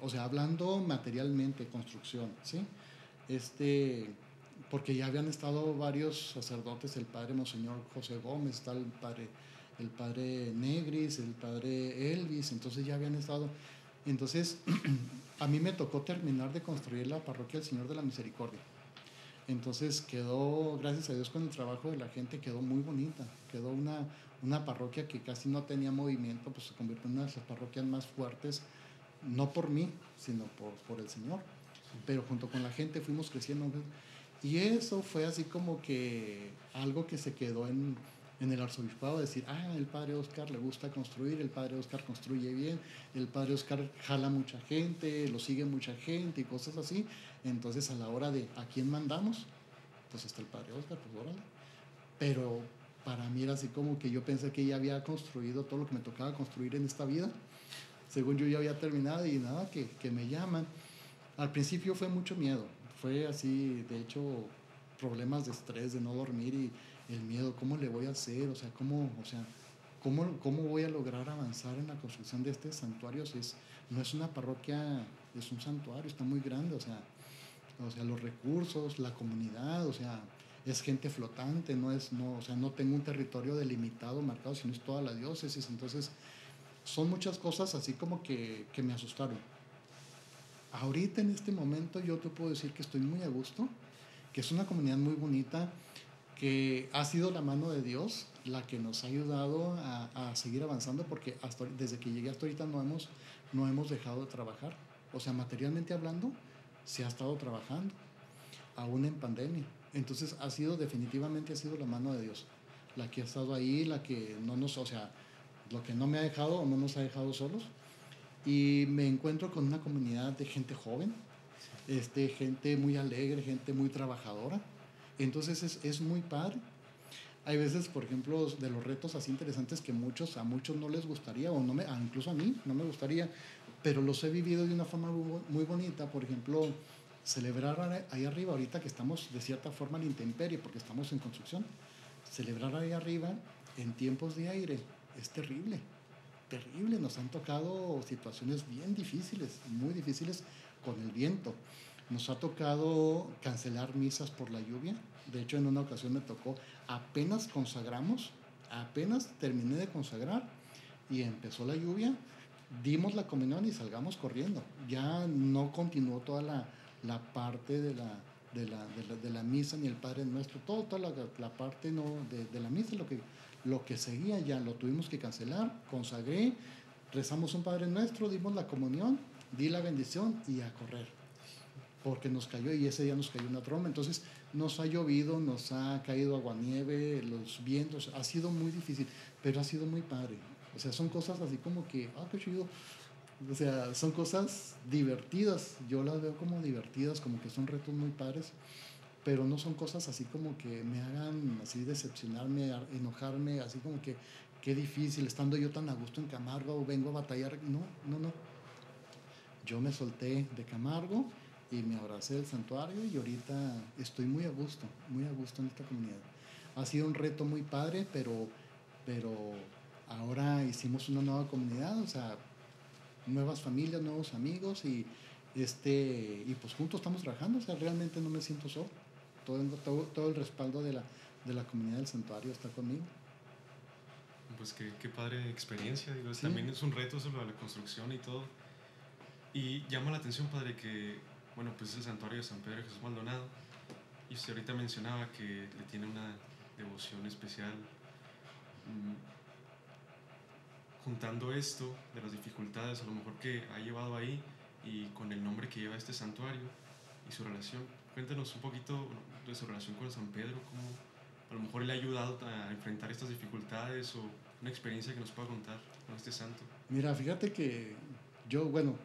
O sea, hablando materialmente, construcción, ¿sí? Este, porque ya habían estado varios sacerdotes, el padre Monseñor José Gómez, está el padre, el padre Negris, el padre Elvis, entonces ya habían estado. Entonces, a mí me tocó terminar de construir la parroquia del Señor de la Misericordia. Entonces quedó, gracias a Dios con el trabajo de la gente, quedó muy bonita. Quedó una, una parroquia que casi no tenía movimiento, pues se convirtió en una de las parroquias más fuertes, no por mí, sino por, por el Señor. Pero junto con la gente fuimos creciendo. Y eso fue así como que algo que se quedó en, en el arzobispado decir, ah, el padre Oscar le gusta construir, el padre Oscar construye bien, el padre Oscar jala mucha gente, lo sigue mucha gente y cosas así. Entonces a la hora de a quién mandamos, pues está el padre Oscar, pues órale. Pero para mí era así como que yo pensé que ya había construido todo lo que me tocaba construir en esta vida. Según yo ya había terminado y nada, que, que me llaman. Al principio fue mucho miedo, fue así, de hecho, problemas de estrés, de no dormir y el miedo, ¿cómo le voy a hacer? O sea, ¿cómo, o sea, cómo, cómo voy a lograr avanzar en la construcción de este santuario? Si es, no es una parroquia, es un santuario, está muy grande, o sea, o sea, los recursos, la comunidad, o sea, es gente flotante, no es, no, o sea, no tengo un territorio delimitado, marcado, sino es toda la diócesis, entonces son muchas cosas así como que, que me asustaron. Ahorita en este momento yo te puedo decir que estoy muy a gusto, que es una comunidad muy bonita, que ha sido la mano de Dios la que nos ha ayudado a, seguir avanzando porque hasta, desde que llegué hasta ahorita no hemos, no hemos dejado de trabajar. O sea, materialmente hablando, se ha estado trabajando, aún en pandemia. Entonces ha sido, definitivamente ha sido la mano de Dios, la que ha estado ahí, la que no nos, o sea, lo que no me ha dejado o no nos ha dejado solos. Y me encuentro con una comunidad de gente joven, este, gente muy alegre, gente muy trabajadora entonces es, es muy padre. Hay veces, por ejemplo, de los retos así interesantes que muchos, a muchos no les gustaría, o no me, incluso a mí no me gustaría, pero los he vivido de una forma muy bonita. Por ejemplo, celebrar ahí arriba, ahorita que estamos de cierta forma en intemperie, porque estamos en construcción, celebrar ahí arriba en tiempos de aire es terrible, terrible. Nos han tocado situaciones bien difíciles, muy difíciles con el viento. Nos ha tocado cancelar misas por la lluvia. De hecho, en una ocasión me tocó, apenas consagramos, apenas terminé de consagrar y empezó la lluvia, dimos la comunión y salgamos corriendo. Ya no continuó toda la, la parte de la, de la, de la, misa ni el Padre Nuestro, todo, toda la, la parte no, de, de, la misa, lo que, lo que seguía ya lo tuvimos que cancelar, consagré, rezamos un Padre Nuestro, dimos la comunión, di la bendición y a correr, porque nos cayó y ese día nos cayó una tromba, entonces nos ha llovido, nos ha caído aguanieve, los vientos, ha sido muy difícil, pero ha sido muy padre. O sea, son cosas así como que, ah, qué chido, o sea, son cosas divertidas, yo las veo como divertidas, como que son retos muy padres, pero no son cosas así como que me hagan así decepcionarme, enojarme, así como que qué difícil, estando yo tan a gusto en Camargo, vengo a batallar, no, no, no. Yo me solté de Camargo y me abracé del santuario y ahorita estoy muy a gusto, muy a gusto en esta comunidad. Ha sido un reto muy padre, pero, pero ahora hicimos una nueva comunidad, o sea, nuevas familias, nuevos amigos y, este, y pues juntos estamos trabajando, o sea, realmente no me siento solo. Todo, todo, todo el respaldo de la, de la comunidad del santuario está conmigo. Pues qué, qué padre experiencia, digo, también es un reto sobre la construcción y todo. Y llama la atención, padre, que, bueno, pues es el santuario de San Pedro de Jesús Maldonado. Y usted ahorita mencionaba que le tiene una devoción especial. Mm, juntando esto de las dificultades a lo mejor que ha llevado ahí y con el nombre que lleva este santuario y su relación. Cuéntanos un poquito de su relación con San Pedro, cómo a lo mejor le ha ayudado a enfrentar estas dificultades o una experiencia que nos pueda contar con este santo. Mira, fíjate que yo, bueno,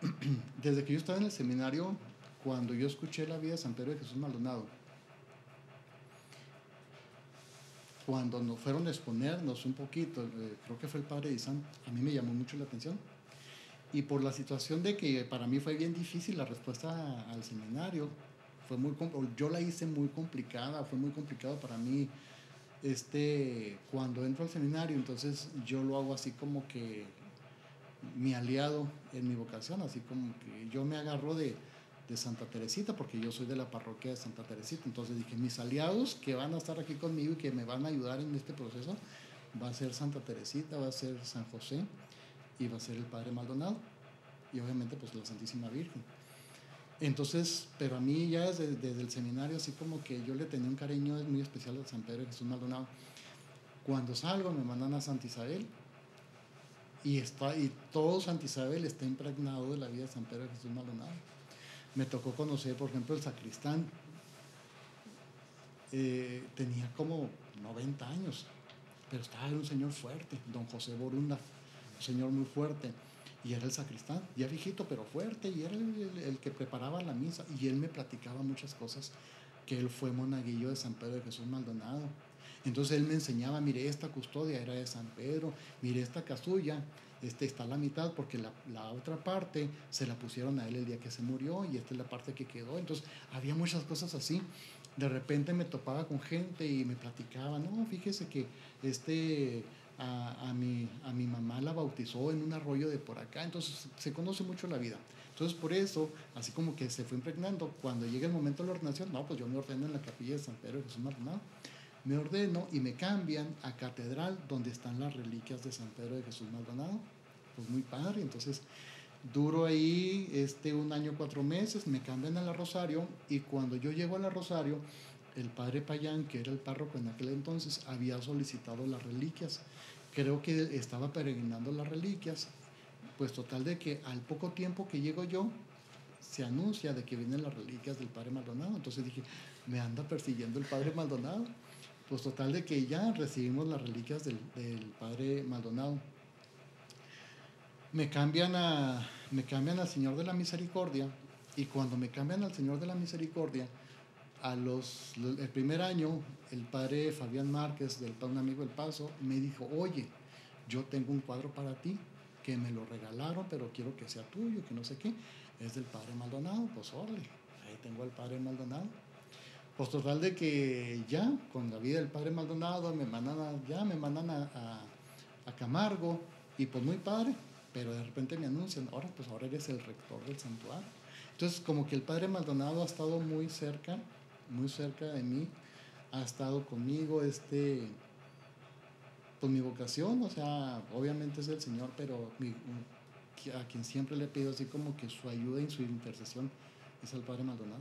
desde que yo estaba en el seminario, cuando yo escuché la vida de San Pedro de Jesús Maldonado, cuando nos fueron a exponernos un poquito, eh, creo que fue el padre de San, a mí me llamó mucho la atención. Y por la situación de que para mí fue bien difícil la respuesta al seminario, fue muy, yo la hice muy complicada, fue muy complicado para mí este, cuando entro al seminario, entonces yo lo hago así como que mi aliado en mi vocación, así como que yo me agarro de, de Santa Teresita, porque yo soy de la parroquia de Santa Teresita. Entonces dije, mis aliados que van a estar aquí conmigo y que me van a ayudar en este proceso, va a ser Santa Teresita, va a ser San José va a ser el Padre Maldonado. Y obviamente pues la Santísima Virgen. Entonces, pero a mí ya desde, desde el seminario, así como que yo le tenía un cariño muy especial a San Pedro Jesús Maldonado. Cuando salgo me mandan a Santa Isabel y, está, y todo Santa Isabel está impregnado de la vida de San Pedro Jesús Maldonado me tocó conocer, por ejemplo, el sacristán. Eh, tenía como 90 años, pero estaba un señor fuerte, don José Borunda, señor muy fuerte. Y era el sacristán, ya viejito, pero fuerte, y era el, que preparaba la misa. Y él me platicaba muchas cosas, que él fue monaguillo de San Pedro de Jesús Maldonado. Entonces él me enseñaba, mire, esta custodia era de San Pedro, mire, esta casulla este está a la mitad porque la, la, otra parte se la pusieron a él el día que se murió y esta es la parte que quedó. Entonces había muchas cosas así. De repente me topaba con gente y me platicaba, no, fíjese que este, a, a, mi, a mi mamá la bautizó en un arroyo de por acá, entonces se conoce mucho la vida. Entonces por eso, así como que se fue impregnando, cuando llega el momento de la ordenación, no, pues yo me ordeno en la capilla de San Pedro de Jesús Maldonado me ordeno y me cambian a catedral donde están las reliquias de San Pedro de Jesús Maldonado. Pues muy padre, entonces duro ahí este, un año, cuatro meses, me cambian a la Rosario y cuando yo llego a la Rosario, el padre Payán, que era el párroco en aquel entonces, había solicitado las reliquias. Creo que estaba peregrinando las reliquias. Pues total de que al poco tiempo que llego yo, se anuncia de que vienen las reliquias del padre Maldonado. Entonces dije, me anda persiguiendo el padre Maldonado. Pues total de que ya recibimos las reliquias del, del padre Maldonado. Me cambian, a, me cambian al Señor de la Misericordia y cuando me cambian al Señor de la Misericordia, a los, el primer año, el padre Fabián Márquez, del un amigo del Paso, me dijo, oye, yo tengo un cuadro para ti, que me lo regalaron, pero quiero que sea tuyo, que no sé qué. Es del padre Maldonado, pues órale, ahí tengo al padre Maldonado. Pues total de que ya, con la vida del padre Maldonado, me mandan a, ya me mandan a, a, Camargo y pues muy padre, pero de repente me anuncian, ahora pues ahora eres el rector del santuario. Entonces como que el padre Maldonado ha estado muy cerca, muy cerca de mí, ha estado conmigo, este, pues mi vocación, o sea, obviamente es el Señor, pero a quien siempre le pido así como que su ayuda y su intercesión es al Padre Maldonado.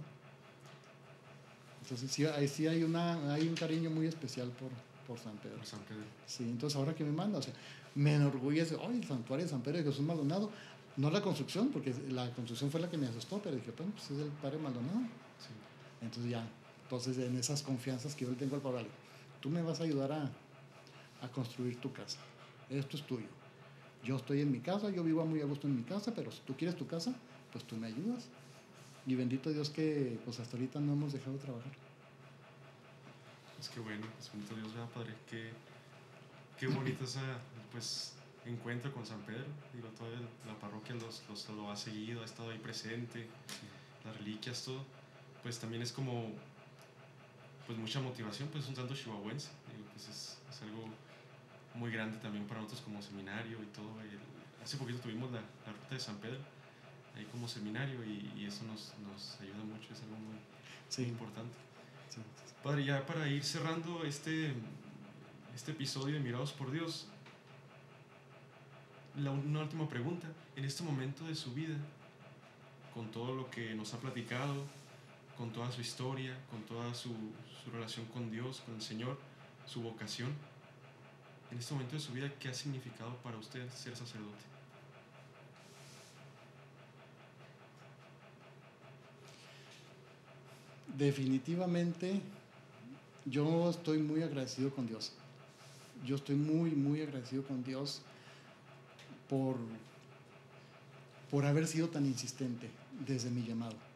Entonces sí, ahí sí hay, una, hay un cariño muy especial por, por San Pedro. Por San Pedro. Sí, entonces ahora que me manda, o sea, me enorgullece, ay, el santuario de San Pedro de Jesús Maldonado, no la construcción, porque la construcción fue la que me asustó, pero dije, bueno, pues es el Padre Maldonado. Sí. Entonces ya, entonces en esas confianzas que yo le tengo al Padre, tú me vas a ayudar a, a construir tu casa, esto es tuyo. Yo estoy en mi casa, yo vivo muy a gusto en mi casa, pero si tú quieres tu casa, pues tú me ayudas. Y bendito Dios que pues hasta ahorita no hemos dejado de trabajar. Es que bueno, pues bendito Dios, ¿verdad, Padre? Qué, qué bonito ese pues, encuentro con San Pedro. Digo, toda la parroquia los, lo ha seguido, ha estado ahí presente, las reliquias, todo. Pues también es como pues mucha motivación, pues es un santo chihuahuense. Digo, pues es, es algo muy grande también para nosotros como seminario y todo. El, hace poquito tuvimos la, la, ruta de San Pedro ahí como seminario y, y eso nos, nos, ayuda mucho, es algo muy, Sí. muy importante. Sí. Padre, ya para ir cerrando este, este episodio de Mirados por Dios, la, una última pregunta. En este momento de su vida, con todo lo que nos ha platicado, con toda su historia, con toda su, su relación con Dios, con el Señor, su vocación, en este momento de su vida, ¿qué ha significado para usted ser sacerdote? Definitivamente, yo estoy muy agradecido con Dios. Yo estoy muy, muy agradecido con Dios por, por haber sido tan insistente desde mi llamado.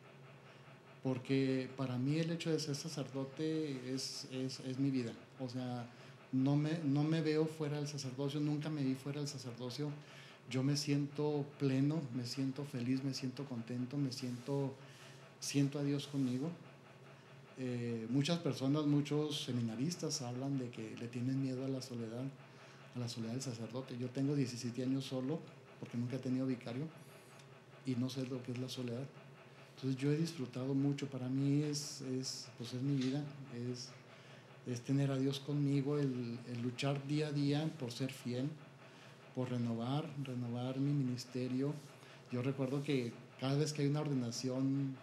Porque para mí el hecho de ser sacerdote es, es, es mi vida. O sea, no me, no me veo fuera del sacerdocio, nunca me vi fuera del sacerdocio. Yo me siento pleno, me siento feliz, me siento contento, me siento, siento a Dios conmigo. Eh, muchas personas, muchos seminaristas hablan de que le tienen miedo a la soledad, a la soledad del sacerdote. Yo tengo 17 años solo porque nunca he tenido vicario y no sé lo que es la soledad. Entonces yo he disfrutado mucho, para mí es, es, pues es mi vida, es, es tener a Dios conmigo, el, el, luchar día a día por ser fiel, por renovar, renovar mi ministerio. Yo recuerdo que cada vez que hay una ordenación,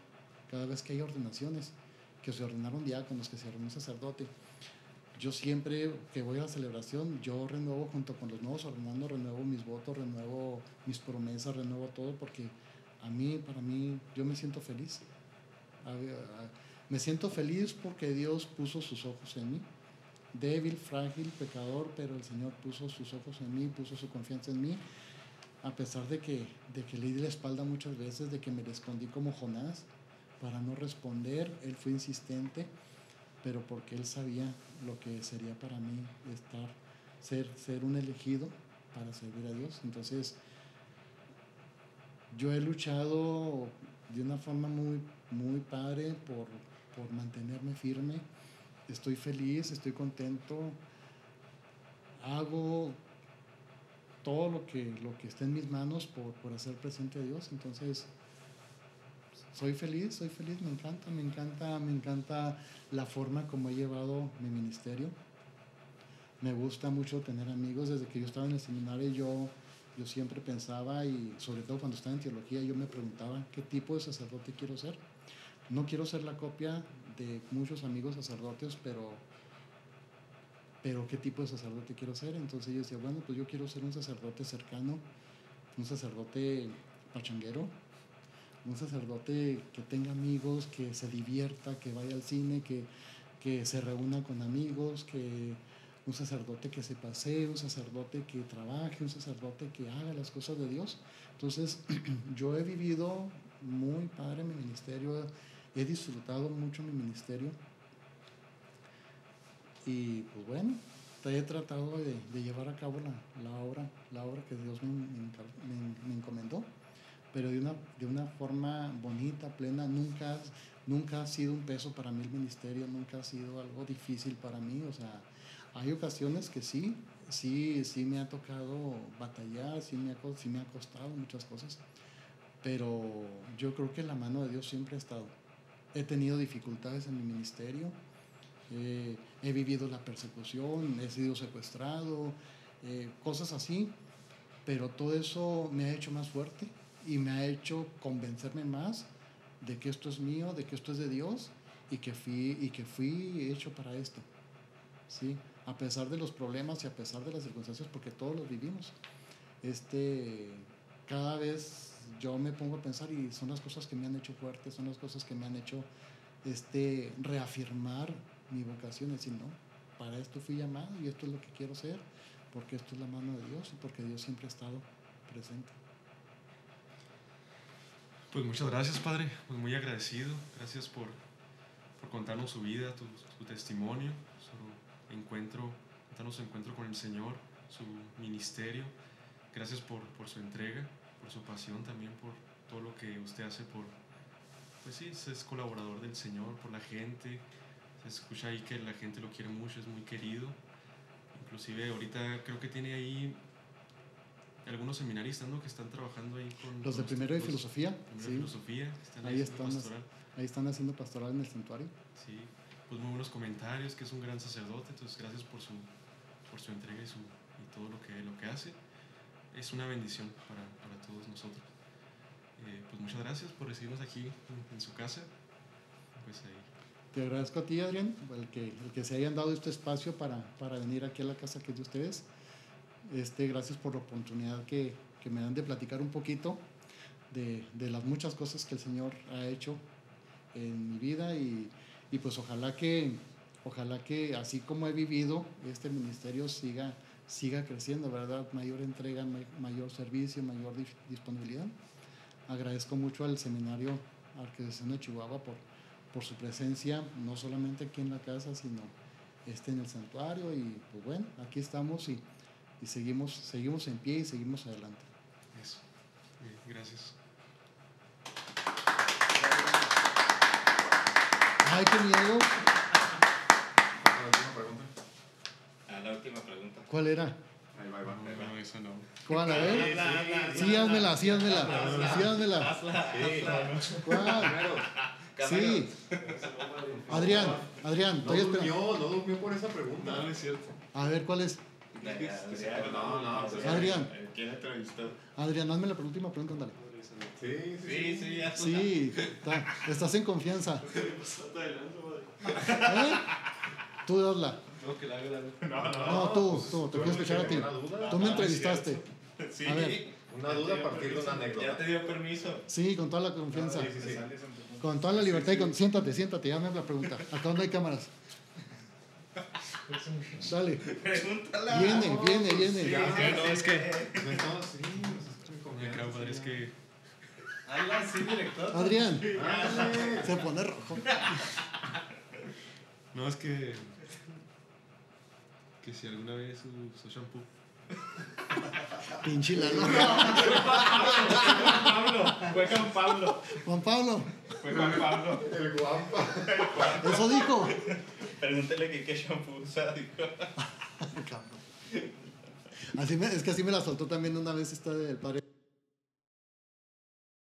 cada vez que hay ordenaciones, que se ordenaron diáconos, que se ordenó sacerdote, yo siempre que voy a la celebración, yo renuevo junto con los nuevos ordenando, renuevo mis votos, renuevo mis promesas, renuevo todo, porque a mí, para mí, yo me siento feliz. Me siento feliz porque Dios puso sus ojos en mí. Débil, frágil, pecador, pero el Señor puso sus ojos en mí, puso su confianza en mí. A pesar de que, de que le di la espalda muchas veces, de que me le escondí como Jonás para no responder, Él fue insistente, pero porque Él sabía lo que sería para mí estar, ser, ser un elegido para servir a Dios. Entonces, yo he luchado de una forma muy, muy padre por, por mantenerme firme. Estoy feliz, estoy contento. Hago todo lo que, lo que esté en mis manos por, por hacer presente a Dios. Entonces, soy feliz, soy feliz, me encanta, me encanta, me encanta la forma como he llevado mi ministerio. Me gusta mucho tener amigos. Desde que yo estaba en el seminario, yo yo siempre pensaba, y sobre todo cuando estaba en teología, yo me preguntaba qué tipo de sacerdote quiero ser. No quiero ser la copia de muchos amigos sacerdotes, pero, pero qué tipo de sacerdote quiero ser. Entonces yo decía, bueno, pues yo quiero ser un sacerdote cercano, un sacerdote pachanguero, un sacerdote que tenga amigos, que se divierta, que vaya al cine, que, que se reúna con amigos, que un sacerdote que se pasee, un sacerdote que trabaje, un sacerdote que haga las cosas de Dios. Entonces, yo he vivido muy padre mi ministerio, he disfrutado mucho mi ministerio. Y pues bueno, he tratado de, llevar a cabo la, la, obra, la obra que Dios me, me, me, encomendó, pero de una, de una forma bonita, plena, nunca, nunca ha sido un peso para mí el ministerio, nunca ha sido algo difícil para mí, o sea, hay ocasiones que sí, sí, sí me ha tocado batallar, sí me ha, sí me ha costado muchas cosas, pero yo creo que la mano de Dios siempre ha estado. He tenido dificultades en mi ministerio, eh, he vivido la persecución, he sido secuestrado, eh, cosas así, pero todo eso me ha hecho más fuerte y me ha hecho convencerme más de que esto es mío, de que esto es de Dios y que fui, y que fui hecho para esto. ¿sí? A pesar de los problemas y a pesar de las circunstancias, porque todos los vivimos. Este, cada vez yo me pongo a pensar y son las cosas que me han hecho fuerte, son las cosas que me han hecho este, reafirmar mi vocación, decir, no, para esto fui llamado y esto es lo que quiero ser, porque esto es la mano de Dios y porque Dios siempre ha estado presente. Pues muchas gracias, Padre. Pues muy agradecido. Gracias por, por contarnos su vida, tu, su testimonio, encuentro, su encuentro con el Señor, su ministerio. Gracias por, por su entrega, por su pasión también, por todo lo que usted hace por, pues sí, es colaborador del Señor, por la gente. Se escucha ahí que la gente lo quiere mucho, es muy querido. Inclusive ahorita creo que tiene ahí algunos seminaristas ¿no? que están trabajando ahí con... Los de primero de filosofía. Primero de filosofía, están ahí, están, ahí están haciendo pastoral en el santuario. Sí, pues muy buenos comentarios, que es un gran sacerdote, entonces gracias por su, por su entrega y, su, y todo lo que, lo que hace. Es una bendición para, para todos nosotros. Eh, pues muchas gracias por recibirnos aquí en, en su casa. Pues ahí. Te agradezco a ti, Adrián, el que, el que se hayan dado este espacio para, para venir aquí a la casa que es de ustedes. Este, gracias por la oportunidad que, que me dan de platicar un poquito de, de, las muchas cosas que el Señor ha hecho en mi vida y, y, pues ojalá que, ojalá que así como he vivido, este ministerio siga, siga creciendo, ¿verdad? Mayor entrega, mayor servicio, mayor disponibilidad. Agradezco mucho al seminario Arquidiocesano de Chihuahua por, por su presencia, no solamente aquí en la casa, sino este en el santuario y pues bueno, aquí estamos y y seguimos, seguimos en pie y seguimos adelante. Eso. Gracias. Ay, qué miedo. La última pregunta. Ah, la última pregunta. ¿Cuál era? Ahí va, ahí va. No, no, no, esa no. ¿Cuál? A ver. Sí, házmela, sí, házmela. Sí, házmela. ¿Cuál? Sí. Adrián, Adrián, No estoy esperando. durmió, no durmió por esa pregunta. No, no es cierto. A ver, ¿cuál es? No, no, Adrián. ¿Quién entrevistó? Adrián, hazme la última pregunta, ándale. Sí, sí, Sí, sí, ya. Sí, está- estás en confianza. ¿Eh? Tú hazla. No, que la haga la No, no. No, tú, tú, te quiero escuchar a ti. Tú me entrevistaste. Sí. A ver. Una duda a partir de una Ya anécdota. te dio permiso. Sí, con toda la confianza. Sí, sí, sí. Con toda la libertad y con... Siéntate, siéntate, ya me la pregunta. Acá donde hay cámaras. Dale. Pregúntala. Viene, viene, viene. Ya, no, es que- no, sí, Ya creo, padre, es sí. que Hazla así, director. Adrián, se pone rojo. No, es que. Que si alguna vez usó shampoo. Pinche Lalo. Pablo. Fue con Pablo. Juan Pablo, Fue con Pablo. El guampa. eso dijo. Pregúntale que qué shampoo usa. dijo. Así me- es que así me la soltó también una vez esta del padre.